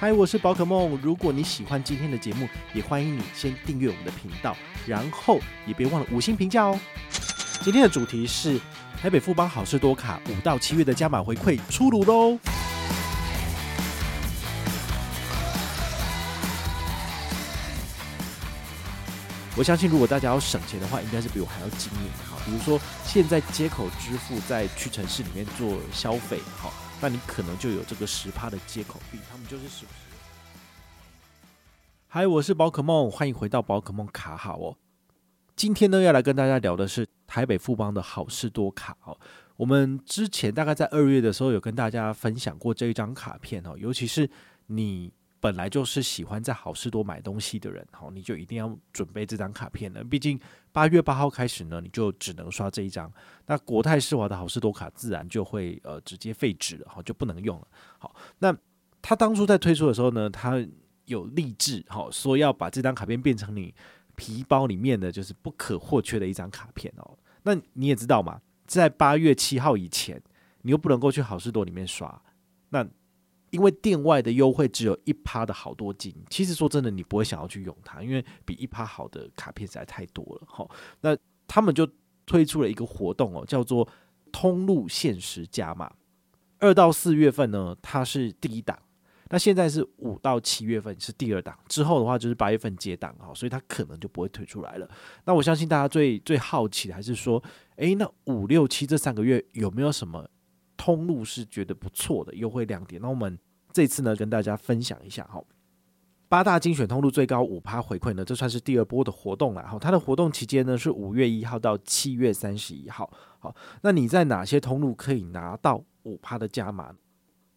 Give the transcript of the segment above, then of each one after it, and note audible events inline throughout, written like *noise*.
嗨，我是宝可梦。如果你喜欢今天的节目，也欢迎你先订阅我们的频道，然后也别忘了五星评价哦。今天的主题是台北富邦好事多卡五到七月的加码回馈出炉喽。我相信，如果大家要省钱的话，应该是比我还要精明哈。比如说，现在街口支付在屈臣氏里面做消费，哈。那你可能就有这个十趴的接口币，他们就是是不是？嗨，我是宝可梦，欢迎回到宝可梦卡好哦。今天呢，要来跟大家聊的是台北富邦的好事多卡哦。我们之前大概在二月的时候有跟大家分享过这一张卡片哦，尤其是你。本来就是喜欢在好事多买东西的人，好，你就一定要准备这张卡片了。毕竟八月八号开始呢，你就只能刷这一张。那国泰世华的好事多卡自然就会呃直接废止了，好，就不能用了。好，那他当初在推出的时候呢，他有励志，好，说要把这张卡片变成你皮包里面的就是不可或缺的一张卡片哦。那你也知道嘛，在八月七号以前，你又不能够去好事多里面刷，那。因为店外的优惠只有一趴的好多金，其实说真的，你不会想要去用它，因为比一趴好的卡片实在太多了。好，那他们就推出了一个活动哦，叫做通路限时加码。二到四月份呢，它是第一档，那现在是五到七月份是第二档，之后的话就是八月份接档哈，所以它可能就不会推出来了。那我相信大家最最好奇的还是说，诶，那五六七这三个月有没有什么？通路是觉得不错的优惠亮点，那我们这次呢跟大家分享一下哈，八大精选通路最高五趴回馈呢，这算是第二波的活动了哈。它的活动期间呢是五月一号到七月三十一号。好，那你在哪些通路可以拿到五趴的加码？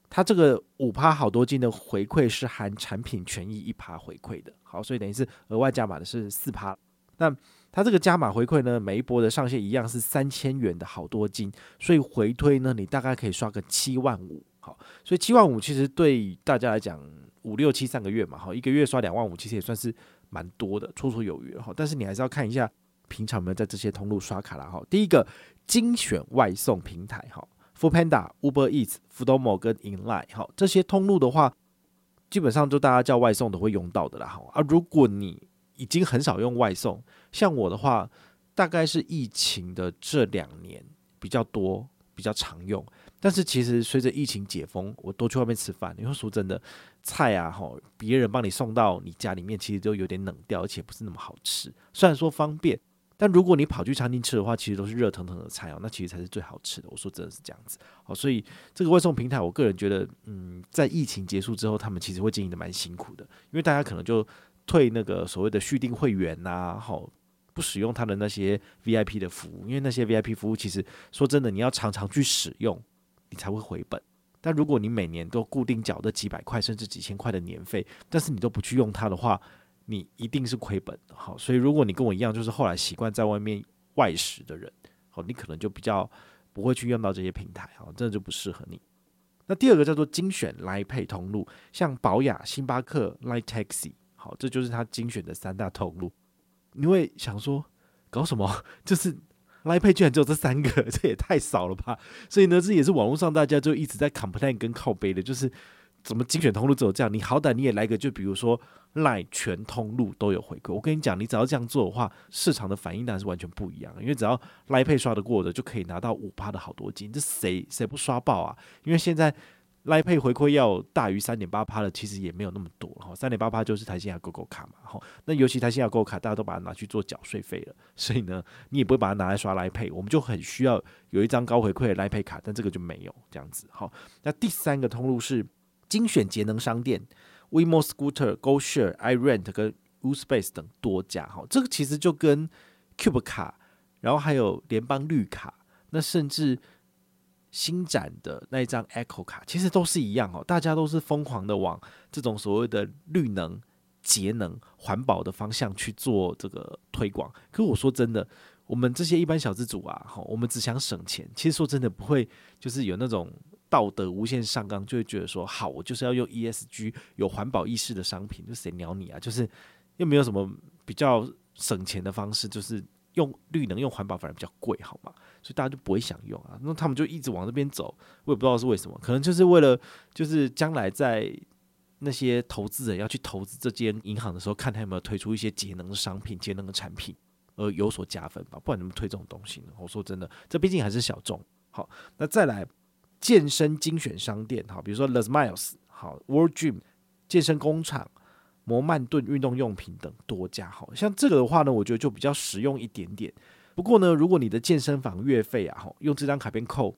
它这个五趴好多金的回馈是含产品权益一趴回馈的，好，所以等于是额外加码的是四趴。那它这个加码回馈呢，每一波的上限一样是三千元的好多金，所以回推呢，你大概可以刷个七万五，好，所以七万五其实对大家来讲，五六七三个月嘛，好，一个月刷两万五，其实也算是蛮多的，绰绰有余哈。但是你还是要看一下平常有没有在这些通路刷卡啦哈。第一个精选外送平台哈，Foodpanda、Uber Eats、Foodomo 跟 Inline 哈，这些通路的话，基本上就大家叫外送都会用到的啦哈。啊，如果你已经很少用外送，像我的话，大概是疫情的这两年比较多，比较常用。但是其实随着疫情解封，我都去外面吃饭。因为说真的，菜啊，吼，别人帮你送到你家里面，其实都有点冷掉，而且不是那么好吃。虽然说方便，但如果你跑去餐厅吃的话，其实都是热腾腾的菜哦，那其实才是最好吃的。我说真的是这样子。好，所以这个外送平台，我个人觉得，嗯，在疫情结束之后，他们其实会经营的蛮辛苦的，因为大家可能就。退那个所谓的续订会员呐、啊，好，不使用他的那些 VIP 的服务，因为那些 VIP 服务其实说真的，你要常常去使用，你才会回本。但如果你每年都固定缴的几百块甚至几千块的年费，但是你都不去用它的话，你一定是亏本的。好，所以如果你跟我一样，就是后来习惯在外面外食的人，好，你可能就比较不会去用到这些平台，好，真的就不适合你。那第二个叫做精选来配通路，像宝雅、星巴克、Light Taxi。好，这就是他精选的三大通路。你会想说，搞什么？*laughs* 就是 Line Pay 居然只有这三个，*laughs* 这也太少了吧？所以呢，这也是网络上大家就一直在 complain 跟靠背的，就是怎么精选通路只有这样？你好歹你也来个，就比如说 Line 全通路都有回馈。我跟你讲，你只要这样做的话，市场的反应当然是完全不一样。因为只要 Line Pay 刷得过的，就可以拿到五趴的好多金。这谁谁不刷爆啊？因为现在。莱佩回馈要大于三点八趴的，其实也没有那么多哈。三点八趴就是台新亚 GoGo 卡嘛，哈。那尤其台新亚 GO 卡，大家都把它拿去做缴税费了，*laughs* 所以呢，你也不会把它拿来刷莱佩。我们就很需要有一张高回馈的莱佩卡，但这个就没有这样子。哈，那第三个通路是精选节能商店，WeMo Scooter、GoShare、iRent 跟 uSpace 等多家。哈，这个其实就跟 Cube 卡，然后还有联邦绿卡，那甚至。新展的那一张 Echo 卡，其实都是一样哦，大家都是疯狂的往这种所谓的绿能、节能、环保的方向去做这个推广。可是我说真的，我们这些一般小资主啊，哈，我们只想省钱。其实说真的，不会就是有那种道德无限上纲，就会觉得说，好，我就是要用 ESG 有环保意识的商品，就谁鸟你啊？就是又没有什么比较省钱的方式，就是。用绿能、用环保反而比较贵，好吗？所以大家就不会想用啊。那他们就一直往这边走，我也不知道是为什么，可能就是为了就是将来在那些投资人要去投资这间银行的时候，看他有没有推出一些节能的商品、节能的产品，而有所加分吧。不然怎么推这种东西呢？我说真的，这毕竟还是小众。好，那再来健身精选商店，好，比如说 Les Miles，好，World Gym 健身工厂。摩曼顿运动用品等多家，好像这个的话呢，我觉得就比较实用一点点。不过呢，如果你的健身房月费啊，用这张卡片扣，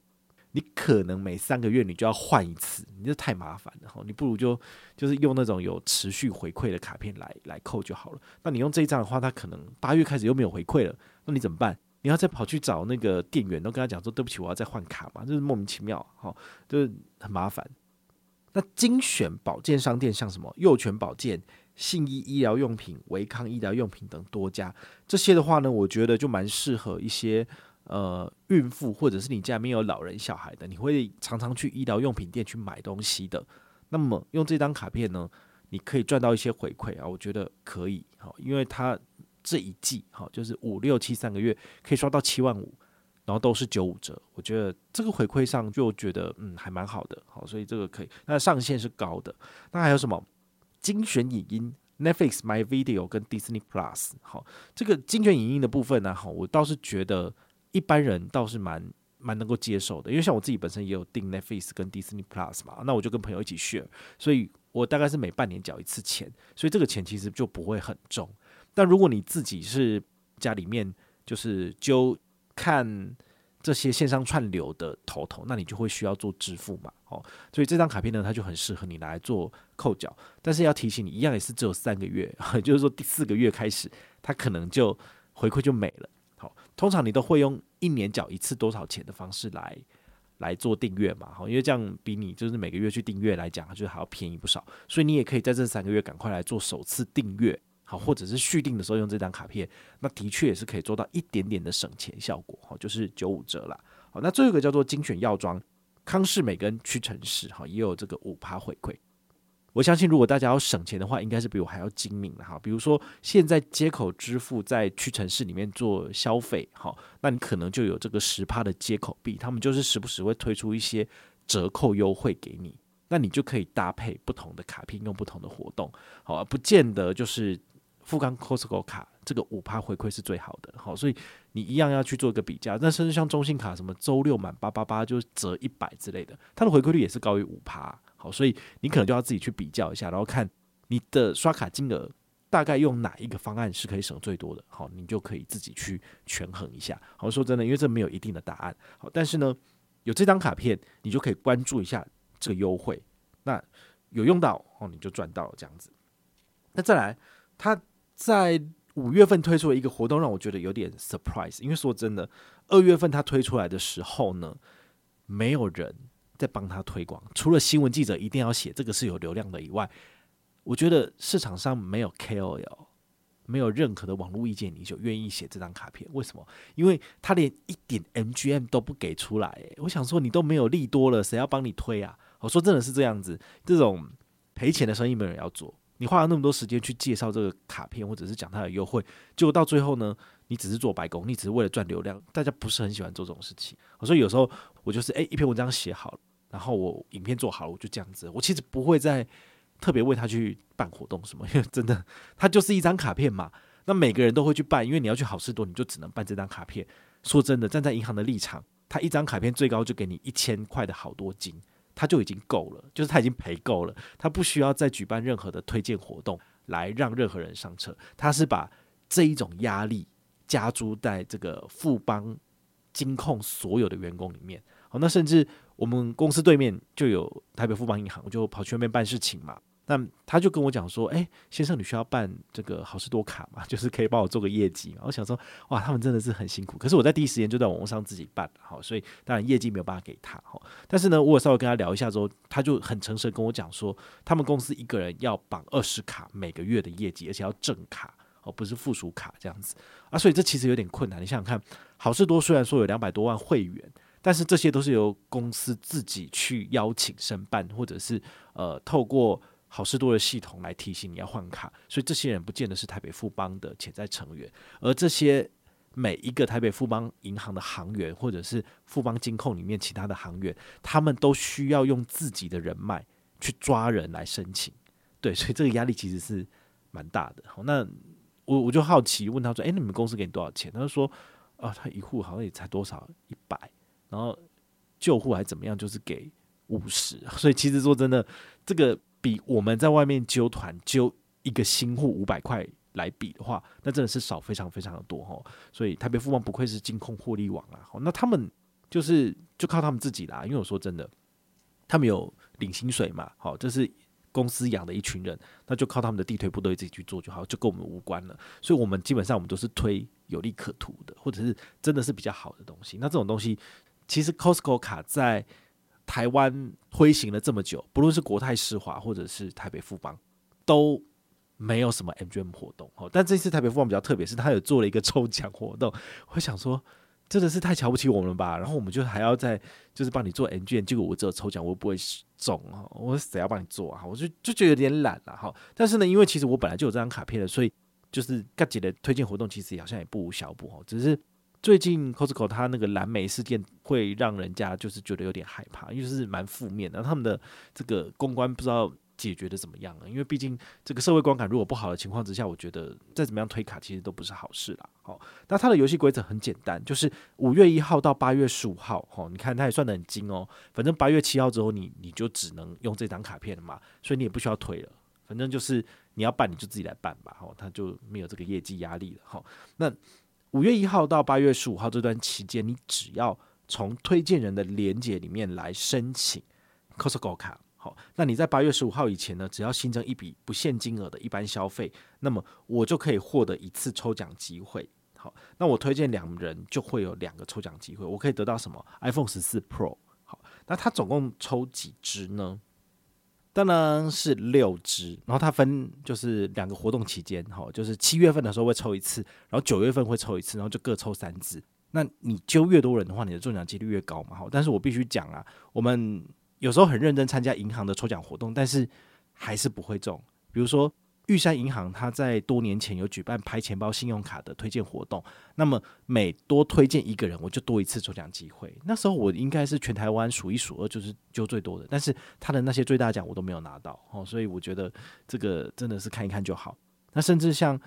你可能每三个月你就要换一次，你这太麻烦了哈。你不如就就是用那种有持续回馈的卡片来来扣就好了。那你用这一张的话，它可能八月开始又没有回馈了，那你怎么办？你要再跑去找那个店员，都跟他讲说对不起，我要再换卡嘛，就是莫名其妙，哈，就是很麻烦。那精选保健商店像什么佑全保健、信义医疗用品、维康医疗用品等多家，这些的话呢，我觉得就蛮适合一些呃孕妇或者是你家里面有老人小孩的，你会常常去医疗用品店去买东西的。那么用这张卡片呢，你可以赚到一些回馈啊，我觉得可以好，因为它这一季好就是五六七三个月可以刷到七万五。然后都是九五折，我觉得这个回馈上就觉得嗯还蛮好的，好，所以这个可以。那上限是高的。那还有什么精选影音？Netflix、My Video 跟 Disney Plus，好，这个精选影音的部分呢，好，我倒是觉得一般人倒是蛮蛮能够接受的，因为像我自己本身也有订 Netflix 跟 Disney Plus 嘛，那我就跟朋友一起 share，所以我大概是每半年缴一次钱，所以这个钱其实就不会很重。但如果你自己是家里面就是揪看这些线上串流的头头，那你就会需要做支付嘛，哦，所以这张卡片呢，它就很适合你来做扣缴。但是要提醒你，一样也是只有三个月，*laughs* 就是说第四个月开始，它可能就回馈就没了。好，通常你都会用一年缴一次多少钱的方式来来做订阅嘛，好，因为这样比你就是每个月去订阅来讲，就是还要便宜不少。所以你也可以在这三个月赶快来做首次订阅。好，或者是续订的时候用这张卡片，那的确也是可以做到一点点的省钱效果，好，就是九五折啦。好，那最后一个叫做精选药妆，康士美跟屈臣氏，哈，也有这个五趴回馈。我相信如果大家要省钱的话，应该是比我还要精明的哈。比如说现在接口支付在屈臣氏里面做消费，好，那你可能就有这个十趴的接口币，他们就是时不时会推出一些折扣优惠给你，那你就可以搭配不同的卡片用不同的活动，好，不见得就是。富冈 Costco 卡这个五趴回馈是最好的，好，所以你一样要去做一个比较。那甚至像中信卡什么周六满八八八就折一百之类的，它的回馈率也是高于五趴，好，所以你可能就要自己去比较一下，然后看你的刷卡金额大概用哪一个方案是可以省最多的，好，你就可以自己去权衡一下。好，说真的，因为这没有一定的答案，好，但是呢，有这张卡片，你就可以关注一下这个优惠，那有用到哦，你就赚到了这样子。那再来，它。在五月份推出了一个活动，让我觉得有点 surprise。因为说真的，二月份他推出来的时候呢，没有人在帮他推广，除了新闻记者一定要写这个是有流量的以外，我觉得市场上没有 KOL，没有任何的网络意见，你就愿意写这张卡片？为什么？因为他连一点 MGM 都不给出来。我想说，你都没有利多了，谁要帮你推啊？我说真的是这样子，这种赔钱的生意没人要做。你花了那么多时间去介绍这个卡片，或者是讲它的优惠，结果到最后呢，你只是做白工，你只是为了赚流量，大家不是很喜欢做这种事情。所以有时候我就是诶、一篇文章写好了，然后我影片做好了，我就这样子，我其实不会再特别为他去办活动什么，因为真的，它就是一张卡片嘛。那每个人都会去办，因为你要去好事多，你就只能办这张卡片。说真的，站在银行的立场，他一张卡片最高就给你一千块的好多金。他就已经够了，就是他已经赔够了，他不需要再举办任何的推荐活动来让任何人上车。他是把这一种压力加诸在这个富邦金控所有的员工里面。好，那甚至我们公司对面就有台北富邦银行，我就跑去那边办事情嘛。那他就跟我讲说：“哎，先生，你需要办这个好事多卡嘛？*laughs* 就是可以帮我做个业绩嘛。”我想说：“哇，他们真的是很辛苦。”可是我在第一时间就在网络上自己办，好，所以当然业绩没有办法给他。好，但是呢，我稍微跟他聊一下之后，他就很诚实跟我讲说，他们公司一个人要绑二十卡每个月的业绩，而且要正卡哦，不是附属卡这样子啊。所以这其实有点困难。你想想看，好事多虽然说有两百多万会员，但是这些都是由公司自己去邀请申办，或者是呃透过。好事多的系统来提醒你要换卡，所以这些人不见得是台北富邦的潜在成员，而这些每一个台北富邦银行的行员，或者是富邦金控里面其他的行员，他们都需要用自己的人脉去抓人来申请。对，所以这个压力其实是蛮大的。好，那我我就好奇问他说：“哎，那你们公司给你多少钱？”他就说：“啊，他一户好像也才多少一百，然后旧户还怎么样，就是给五十。所以其实说真的，这个比我们在外面揪团揪一个新户五百块来比的话，那真的是少非常非常的多哈。所以台北富邦不愧是金控获利王啊。好，那他们就是就靠他们自己啦。因为我说真的，他们有领薪水嘛。好，这是。公司养的一群人，那就靠他们的地推部队自己去做就好，就跟我们无关了。所以，我们基本上我们都是推有利可图的，或者是真的是比较好的东西。那这种东西，其实 Costco 卡在台湾推行了这么久，不论是国泰世华或者是台北富邦，都没有什么 MGM 活动。但这次台北富邦比较特别，是他有做了一个抽奖活动。*laughs* 我想说。真的是太瞧不起我们了吧？然后我们就还要再就是帮你做 MGM，结果我只有抽奖，我又不会中啊！我谁要帮你做啊？我就就觉得有点懒了哈。但是呢，因为其实我本来就有这张卡片的，所以就是各级的推荐活动其实好像也不无小补哈。只是最近 Costco 它那个蓝莓事件会让人家就是觉得有点害怕，因为是蛮负面的。他们的这个公关不知道。解决的怎么样了？因为毕竟这个社会观感如果不好的情况之下，我觉得再怎么样推卡其实都不是好事啦。好，那它的游戏规则很简单，就是五月一号到八月十五号，哦，你看它也算得很精哦。反正八月七号之后，你你就只能用这张卡片了嘛，所以你也不需要推了。反正就是你要办，你就自己来办吧。好，它就没有这个业绩压力了。好，那五月一号到八月十五号这段期间，你只要从推荐人的连结里面来申请 Costco 卡。好，那你在八月十五号以前呢，只要新增一笔不限金额的一般消费，那么我就可以获得一次抽奖机会。好，那我推荐两人就会有两个抽奖机会，我可以得到什么？iPhone 十四 Pro。好，那它总共抽几支呢？当然是六支，然后它分就是两个活动期间，哈，就是七月份的时候会抽一次，然后九月份会抽一次，然后就各抽三支。那你揪越多人的话，你的中奖几率越高嘛。好，但是我必须讲啊，我们。有时候很认真参加银行的抽奖活动，但是还是不会中。比如说玉山银行，它在多年前有举办拍钱包信用卡的推荐活动，那么每多推荐一个人，我就多一次抽奖机会。那时候我应该是全台湾数一数二，就是揪最多的。但是他的那些最大奖我都没有拿到哦，所以我觉得这个真的是看一看就好。那甚至像。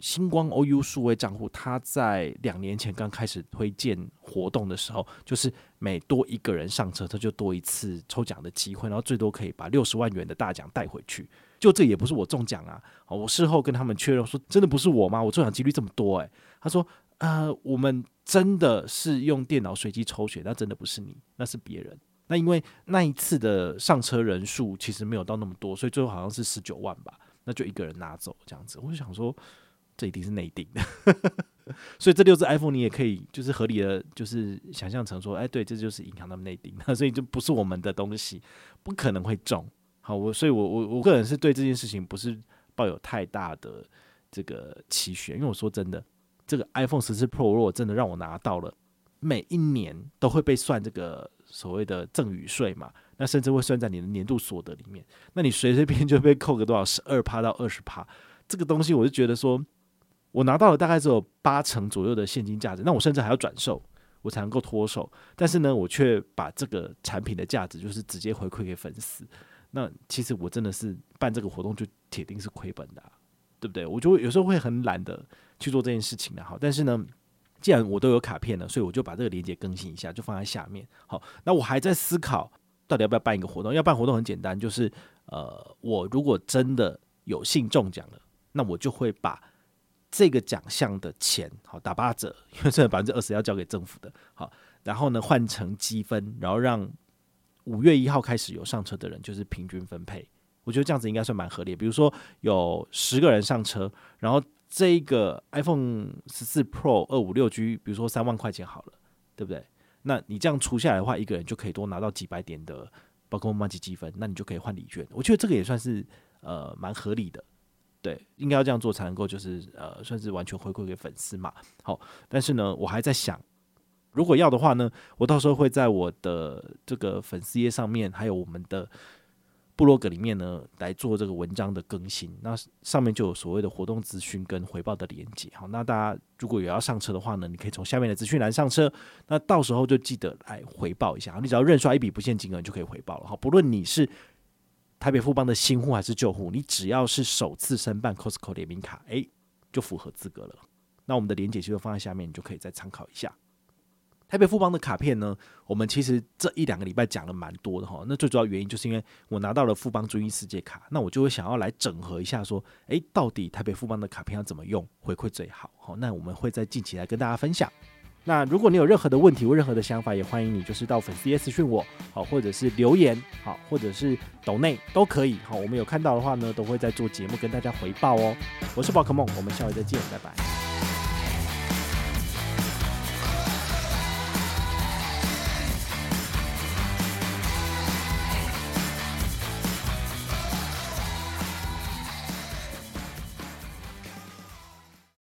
星光 OU 数位账户，他在两年前刚开始推荐活动的时候，就是每多一个人上车，他就多一次抽奖的机会，然后最多可以把六十万元的大奖带回去。就这也不是我中奖啊！我事后跟他们确认说，真的不是我吗？我中奖几率这么多诶、他说，呃，我们真的是用电脑随机抽选，那真的不是你，那是别人。那因为那一次的上车人数其实没有到那么多，所以最后好像是十九万吧，那就一个人拿走这样子。我就想说。这一定是内定的，*laughs* 所以这六只 iPhone 你也可以就是合理的，就是想象成说，哎，对，这就是银行他们内定的，所以就不是我们的东西，不可能会中。好，我所以我我我个人是对这件事情不是抱有太大的这个期许，因为我说真的，这个 iPhone 十四 Pro 如果真的让我拿到了，每一年都会被算这个所谓的赠与税嘛，那甚至会算在你的年度所得里面，那你随随便 *laughs* 就被扣个多少十二趴到二十趴，这个东西我就觉得说。我拿到了大概只有八成左右的现金价值，那我甚至还要转售，我才能够脱手。但是呢，我却把这个产品的价值就是直接回馈给粉丝。那其实我真的是办这个活动就铁定是亏本的，对不对？我就有时候会很懒得去做这件事情的。好，但是呢，既然我都有卡片了，所以我就把这个链接更新一下，就放在下面。好，那我还在思考到底要不要办一个活动。要办活动很简单，就是呃，我如果真的有幸中奖了，那我就会把。这个奖项的钱好打八折，因为这百分之二十要交给政府的。好，然后呢换成积分，然后让五月一号开始有上车的人就是平均分配。我觉得这样子应该算蛮合理。比如说有十个人上车，然后这个 iPhone 十四 Pro 二五六 G，比如说三万块钱好了，对不对？那你这样除下来的话，一个人就可以多拿到几百点的宝可梦麻吉积分，那你就可以换礼券。我觉得这个也算是呃蛮合理的。对，应该要这样做才能够，就是呃，算是完全回馈给粉丝嘛。好，但是呢，我还在想，如果要的话呢，我到时候会在我的这个粉丝页上面，还有我们的部落格里面呢，来做这个文章的更新。那上面就有所谓的活动资讯跟回报的连接。好，那大家如果有要上车的话呢，你可以从下面的资讯栏上车。那到时候就记得来回报一下。你只要认刷一笔不限金额，你就可以回报了。好，不论你是台北富邦的新户还是旧户，你只要是首次申办 Costco 联名卡，诶，就符合资格了。那我们的连结就放在下面，你就可以再参考一下。台北富邦的卡片呢，我们其实这一两个礼拜讲了蛮多的哈。那最主要原因就是因为我拿到了富邦追忆世界卡，那我就会想要来整合一下，说，诶，到底台北富邦的卡片要怎么用回馈最好？好，那我们会在近期来跟大家分享。那如果你有任何的问题或任何的想法，也欢迎你就是到粉丝页私讯我，好，或者是留言，好，或者是抖内都可以，好，我们有看到的话呢，都会在做节目跟大家回报哦。我是宝可梦，我们下回再见，拜拜。